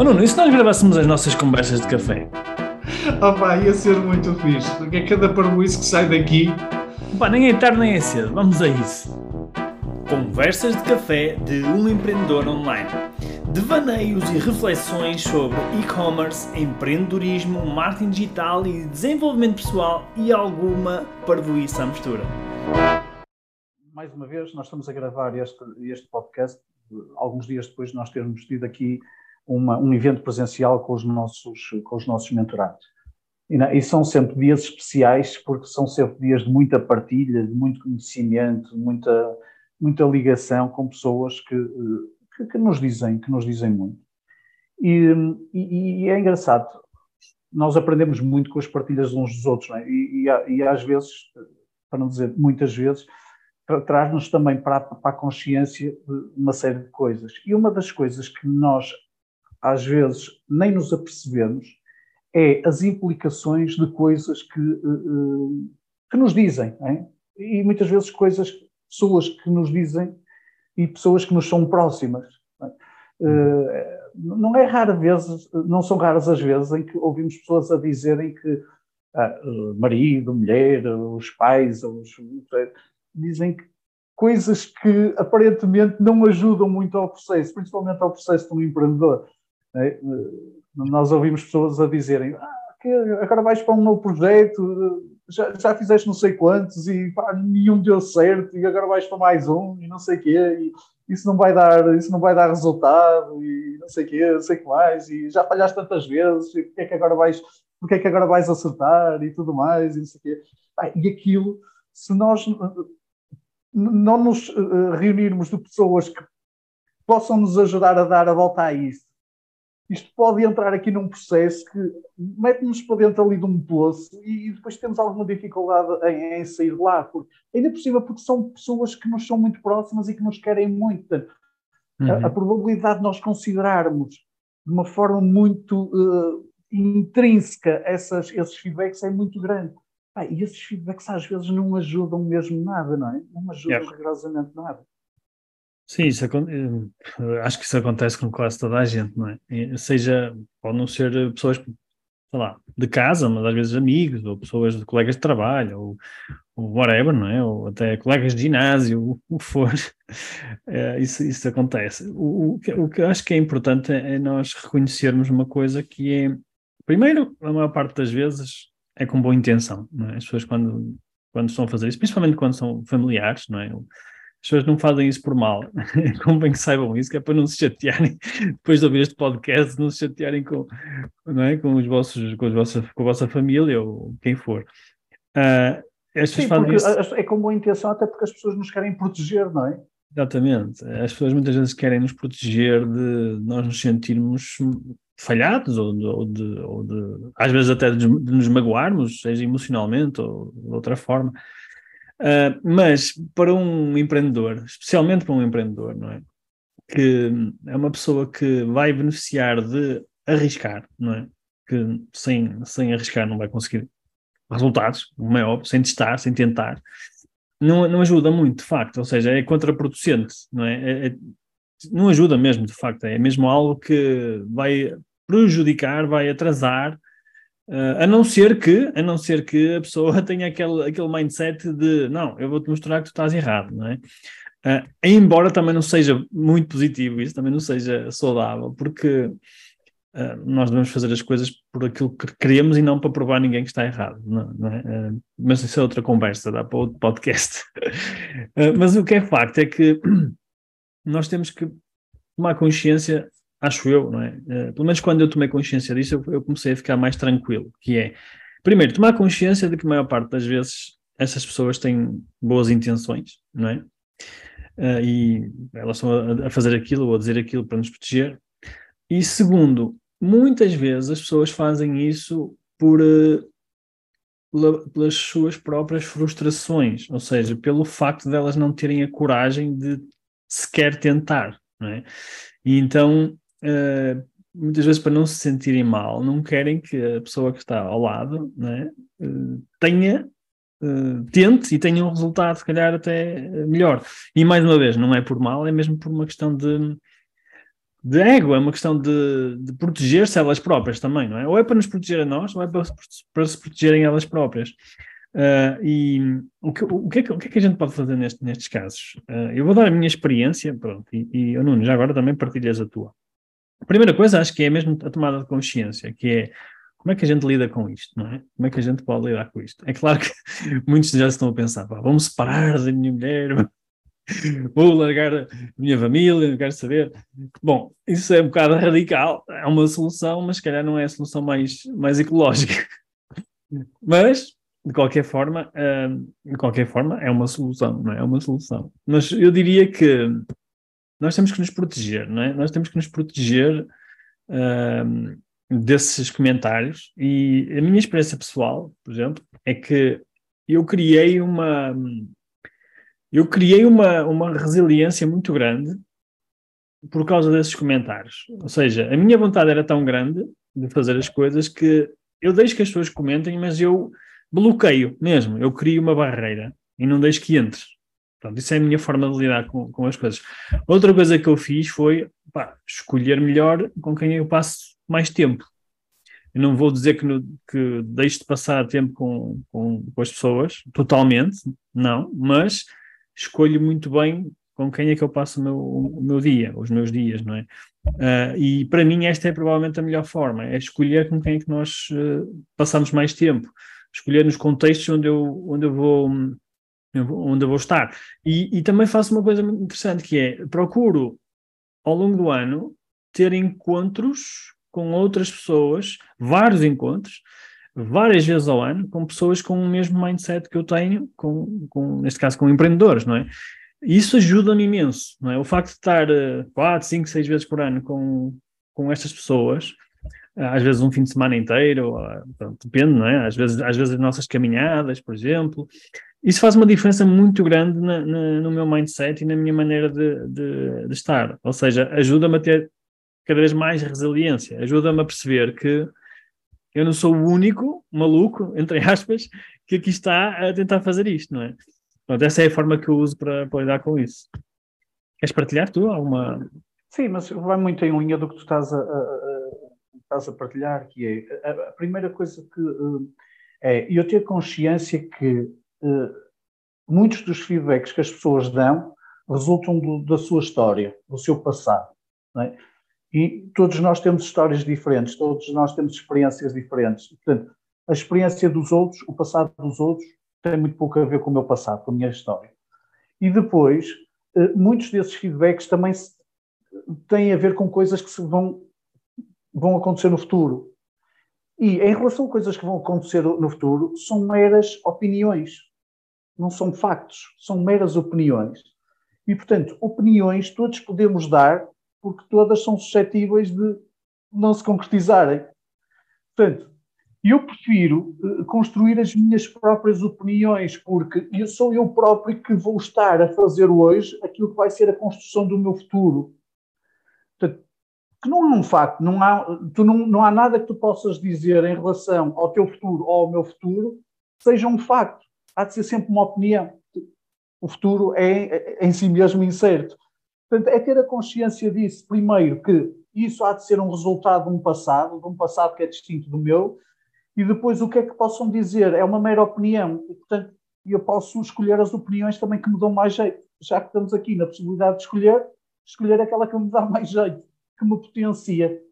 Oh Nuno, e se nós gravássemos as nossas conversas de café? Oh pá, ia ser muito fixe, porque é cada parboice que sai daqui. Pá, nem é tarde nem é cedo, vamos a isso. Conversas de café de um empreendedor online. Devaneios e reflexões sobre e-commerce, empreendedorismo, marketing digital e desenvolvimento pessoal e alguma parvoíça à mistura. Mais uma vez, nós estamos a gravar este, este podcast alguns dias depois de nós termos tido aqui uma, um evento presencial com os nossos, com os nossos mentorados. E, e, são sempre dias especiais porque são sempre dias de muita partilha, de muito conhecimento, muita, muita ligação com pessoas que, que, que nos dizem, que nos dizem muito. E, e, e, é engraçado, nós aprendemos muito com as partilhas uns dos outros, é? e, e, às vezes, para não dizer muitas vezes, traz-nos também para, para a consciência uma série de coisas. E uma das coisas que nós, às vezes, nem nos apercebemos é as implicações de coisas que, eh, eh, que nos dizem. É? E muitas vezes coisas, pessoas que nos dizem e pessoas que nos são próximas. É? Não é rara vezes, não são raras as vezes em que ouvimos pessoas a dizerem que ah, marido, mulher, os pais, os, dizem que coisas que aparentemente não ajudam muito ao processo, principalmente ao processo de um empreendedor. É? Nós ouvimos pessoas a dizerem ah, agora vais para um novo projeto, já, já fizeste não sei quantos e pá, nenhum deu certo e agora vais para mais um e não sei o quê e isso não vai dar, isso não vai dar resultado e não sei o quê, não sei o que mais e já falhaste tantas vezes e porque é que agora vais, porque é que agora vais acertar e tudo mais e não sei o quê. Ah, e aquilo, se nós não nos reunirmos de pessoas que possam nos ajudar a dar a volta a isso. Isto pode entrar aqui num processo que mete-nos para dentro ali de um poço e depois temos alguma dificuldade em, em, sair de lá. Porque, ainda por cima, porque são pessoas que nos são muito próximas e que nos querem muito. Uhum. a, a, probabilidade de nós considerarmos de uma forma muito uh, intrínseca essas, esses feedbacks é muito grande. Ah, e esses feedbacks às vezes não ajudam mesmo nada, não é? Não ajudam yeah. rigorosamente nada. Sim, isso, eh, acho que isso acontece com quase toda a gente, não é? Seja, pode não ser pessoas, sei lá, de casa, mas às vezes amigos, ou pessoas de colegas de trabalho, ou, ou whatever, não é? Ou até colegas de ginásio, o que for. É, isso, isso acontece. O, o, que, o que eu acho que é importante é nós reconhecermos uma coisa que é, primeiro, a maior parte das vezes, é com boa intenção, não é? As pessoas quando, quando estão a fazer isso, principalmente quando são familiares, não é? As pessoas não fazem isso por mal, convém que saibam isso, que é para não se chatearem, depois de ouvir este podcast, não se chatearem com, não é? com, os vossos, com, os vossos, com a vossa família ou quem for. Uh, Sim, fazem isso... é com boa intenção, até porque as pessoas nos querem proteger, não é? Exatamente. As pessoas muitas vezes querem nos proteger de nós nos sentirmos falhados ou de, ou de, ou de às vezes até de, nos magoarmos, seja emocionalmente ou de outra forma. Uh, mas para um empreendedor, especialmente para um empreendedor, não é? Que é uma pessoa que vai beneficiar de arriscar, não é? Que sem, sem arriscar não vai conseguir resultados, como é óbvio, sem testar, sem tentar. Não, não ajuda muito, de facto, ou seja, é contraproducente, não é? é, é não ajuda mesmo, de facto, é mesmo algo que vai prejudicar, vai atrasar, uh, a não ser que, a não ser que a pessoa tenha aquele, aquele mindset de não, eu vou-te mostrar que tu estás errado, não é? Uh, embora também não seja muito positivo isso, também não seja saudável, porque uh, nós devemos fazer as coisas por aquilo que queremos e não para provar ninguém que está errado, não, não é? mas isso é outra conversa, dá para outro podcast. mas o que é facto é que nós temos que tomar consciência acho eu, não é? Uh, pelo menos quando eu tomei consciência disso, eu, eu, comecei a ficar mais tranquilo, que é, primeiro, tomar consciência de que a maior parte das vezes essas pessoas têm boas intenções, não é? Uh, e elas estão a, a, fazer aquilo ou a dizer aquilo para nos proteger. E segundo, muitas vezes as pessoas fazem isso por uh, pelas suas próprias frustrações, ou seja, pelo facto de elas não terem a coragem de sequer tentar, é? E então uh, muitas vezes para não se sentirem mal, não querem que a pessoa que está ao lado né, uh, tenha, uh, tente e tenha um resultado, se calhar, até melhor. E mais uma vez, não é por mal, é mesmo por uma questão de de ego, é uma questão de, de proteger-se elas próprias também, não é? Ou é para nos proteger a nós, ou é para, para se protegerem elas próprias. Uh, e o que, o, que é que, o que, é que, a gente pode fazer neste, nestes casos? Uh, eu vou dar a minha experiência, pronto, e, e Nuno, já agora também partilhas a tua. A primeira coisa, acho que é mesmo a tomada de consciência, que é como é que a gente lida com isto, não é? Como é que a gente pode lidar com isto? É claro que muitos já estão a pensar, vamos separar da minha mulher, vou largar a minha família, não quero saber. Bom, isso é um bocado radical, é uma solução, mas se calhar não é a solução mais, mais ecológica. Mas, de qualquer forma, hum, de qualquer forma, é uma solução, não é? É uma solução. Mas eu diria que nós temos que nos proteger, não é? Nós temos que nos proteger hum, desses comentários e a minha experiência pessoal, por exemplo, é que eu criei uma eu criei uma, uma resiliência muito grande por causa desses comentários. Ou seja, a minha vontade era tão grande de fazer as coisas que eu deixo que as pessoas comentem, mas eu bloqueio mesmo. Eu crio uma barreira e não deixo que entre. Pronto, isso é a minha forma de lidar com, com as coisas. Outra coisa que eu fiz foi pá, escolher melhor com quem eu passo mais tempo. Eu não vou dizer que, no, que deixo de passar tempo com, com, com as pessoas, totalmente, não, mas escolho muito bem com quem é que eu passo o meu, o meu dia, os meus dias, não é? Uh, e para mim esta é provavelmente a melhor forma, é escolher com quem é que nós uh, passamos mais tempo, escolher nos contextos onde eu, onde eu vou onde eu vou estar. E, e também faço uma coisa muito interessante que é, procuro ao longo do ano ter encontros com outras pessoas, vários encontros, várias vezes ao ano com pessoas com o mesmo mindset que eu tenho, com, com neste caso com empreendedores, não é? Isso ajuda-me imenso, não é? O facto de estar uh, quatro, cinco, seis vezes por ano com, com estas pessoas, uh, às vezes um fim de semana inteiro, uh, pronto, depende, não é? Às vezes, às vezes as nossas caminhadas, por exemplo, isso faz uma diferença muito grande na, na, no meu mindset e na minha maneira de, de, de estar. Ou seja, ajuda-me a ter cada vez mais resiliência, ajuda-me a perceber que eu não sou o único maluco, entre aspas, que aqui está a tentar fazer isto, não é? Pronto, essa é a forma que eu uso para, para lidar com isso. Queres partilhar tu alguma? Sim, mas vai muito em linha do que tu estás a, a, a estás a partilhar, que é a, a primeira coisa que uh, é eu ter consciência que muitos dos feedbacks que as pessoas dão resultam do, da sua história, do seu passado. É? E todos nós temos histórias diferentes, todos nós temos experiências diferentes. Portanto, a experiência dos outros, o passado dos outros, tem muito pouco a ver com o meu passado, com a minha história. E depois, eh, muitos desses feedbacks também têm a ver com coisas que vão, vão acontecer no futuro. E em relação a coisas que vão acontecer no futuro, são meras opiniões, não são factos, são meras opiniões. E, portanto, opiniões todos podemos dar porque todas são suscetíveis de não se concretizarem. Portanto, eu prefiro uh, construir as minhas próprias opiniões, porque eu sou eu próprio que vou estar a fazer hoje aquilo que vai ser a construção do meu futuro. Portanto, que não é um facto, não há, tu não, não há nada que tu possas dizer em relação ao teu futuro ou ao meu futuro seja um facto. Há de ser sempre uma opinião. O futuro é, é em si mesmo incerto. Portanto, é ter a consciência disso, primeiro, que isso há de ser um resultado de um passado, de um passado que é distinto do meu, e depois o que é que possam dizer? É uma mera opinião, e, portanto, eu posso escolher as opiniões também que me dão mais jeito. Já que estamos aqui na possibilidade de escolher, escolher aquela que me dá mais jeito, que me potencia.